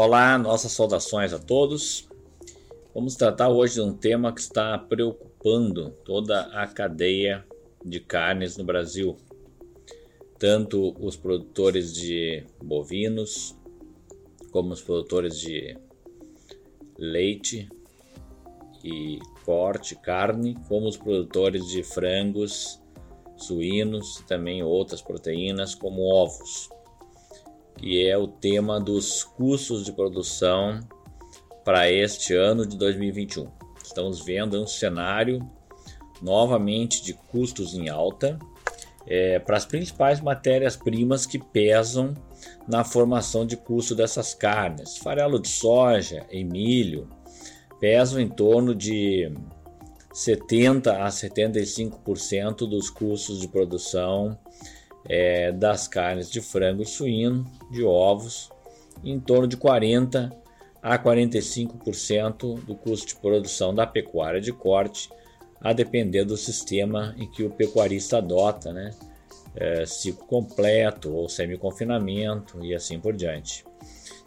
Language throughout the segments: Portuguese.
Olá, nossas saudações a todos. Vamos tratar hoje de um tema que está preocupando toda a cadeia de carnes no Brasil, tanto os produtores de bovinos, como os produtores de leite e corte, carne, como os produtores de frangos, suínos e também outras proteínas, como ovos que é o tema dos custos de produção para este ano de 2021. Estamos vendo um cenário novamente de custos em alta é, para as principais matérias-primas que pesam na formação de custo dessas carnes. Farelo de soja e milho pesam em torno de 70 a 75% dos custos de produção é, das carnes de frango e suíno, de ovos, em torno de 40 a 45% do custo de produção da pecuária de corte, a depender do sistema em que o pecuarista adota, né? É, ciclo completo ou semi-confinamento e assim por diante.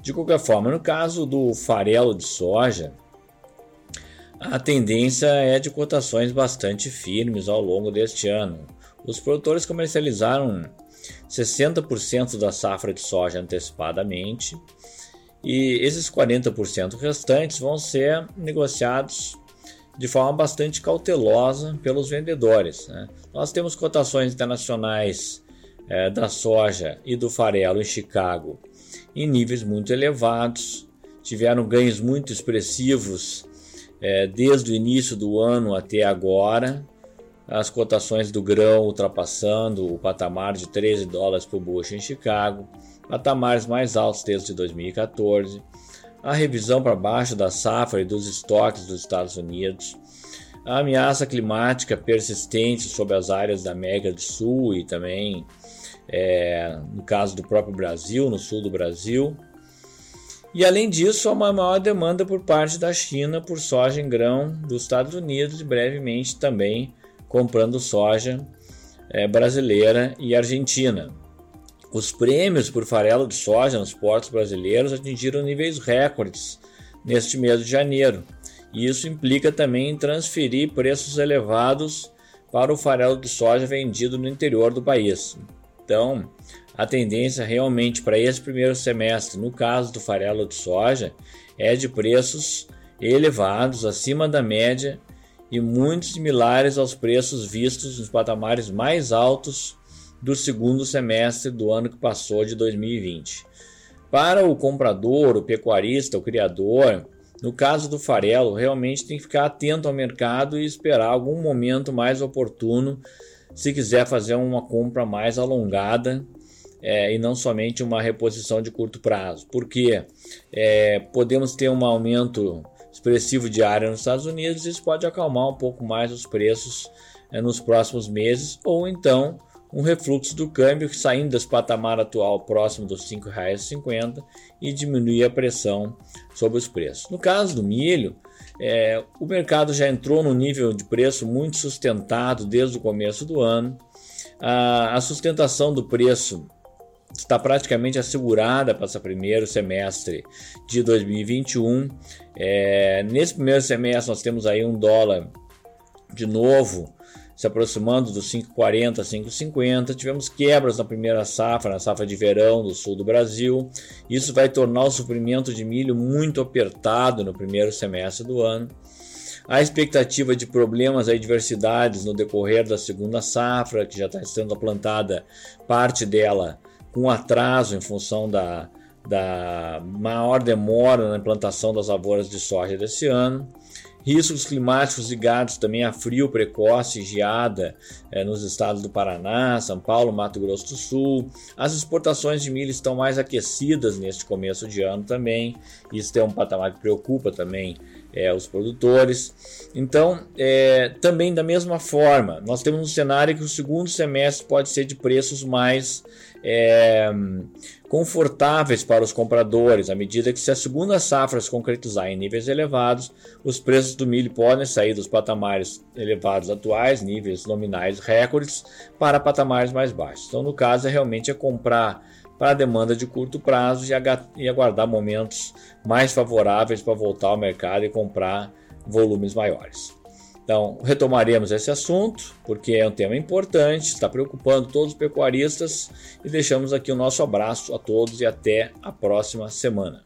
De qualquer forma, no caso do farelo de soja, a tendência é de cotações bastante firmes ao longo deste ano. Os produtores comercializaram 60% da safra de soja antecipadamente e esses 40% restantes vão ser negociados de forma bastante cautelosa pelos vendedores. Né? Nós temos cotações internacionais é, da soja e do farelo em Chicago em níveis muito elevados, tiveram ganhos muito expressivos é, desde o início do ano até agora, as cotações do grão ultrapassando o patamar de 13 dólares por bushel em Chicago, patamares mais altos desde 2014, a revisão para baixo da safra e dos estoques dos Estados Unidos, a ameaça climática persistente sobre as áreas da América do Sul e também é, no caso do próprio Brasil, no sul do Brasil. E além disso, há uma maior demanda por parte da China por soja em grão dos Estados Unidos e brevemente também comprando soja é, brasileira e argentina. Os prêmios por farelo de soja nos portos brasileiros atingiram níveis recordes neste mês de janeiro. E isso implica também em transferir preços elevados para o farelo de soja vendido no interior do país. Então, a tendência realmente para esse primeiro semestre, no caso do farelo de soja, é de preços elevados, acima da média e muito similares aos preços vistos nos patamares mais altos do segundo semestre do ano que passou de 2020. Para o comprador, o pecuarista, o criador, no caso do farelo, realmente tem que ficar atento ao mercado e esperar algum momento mais oportuno se quiser fazer uma compra mais alongada é, e não somente uma reposição de curto prazo. Porque é, podemos ter um aumento expressivo de área nos Estados Unidos, isso pode acalmar um pouco mais os preços é, nos próximos meses, ou então um refluxo do câmbio saindo desse patamar atual próximo dos R$ 5,50 e diminuir a pressão sobre os preços. No caso do milho, é, o mercado já entrou no nível de preço muito sustentado desde o começo do ano. A, a sustentação do preço está praticamente assegurada para esse primeiro semestre de 2021. É, nesse primeiro semestre nós temos aí um dólar de novo se aproximando dos 5,40, 5,50. Tivemos quebras na primeira safra, na safra de verão do sul do Brasil. Isso vai tornar o suprimento de milho muito apertado no primeiro semestre do ano. A expectativa de problemas e adversidades no decorrer da segunda safra, que já está sendo plantada parte dela com atraso em função da, da maior demora na implantação das lavouras de soja desse ano. Riscos climáticos ligados também a frio precoce e geada é, nos estados do Paraná, São Paulo, Mato Grosso do Sul. As exportações de milho estão mais aquecidas neste começo de ano também. Isso é um patamar que preocupa também é, os produtores. Então, é, também da mesma forma, nós temos um cenário que o segundo semestre pode ser de preços mais é, confortáveis para os compradores, à medida que se a segunda safra se concretizar em níveis elevados, os preços do milho podem sair dos patamares elevados atuais, níveis nominais recordes, para patamares mais baixos. Então, no caso, é realmente é comprar para a demanda de curto prazo e aguardar momentos mais favoráveis para voltar ao mercado e comprar volumes maiores. Então, retomaremos esse assunto, porque é um tema importante, está preocupando todos os pecuaristas e deixamos aqui o nosso abraço a todos e até a próxima semana.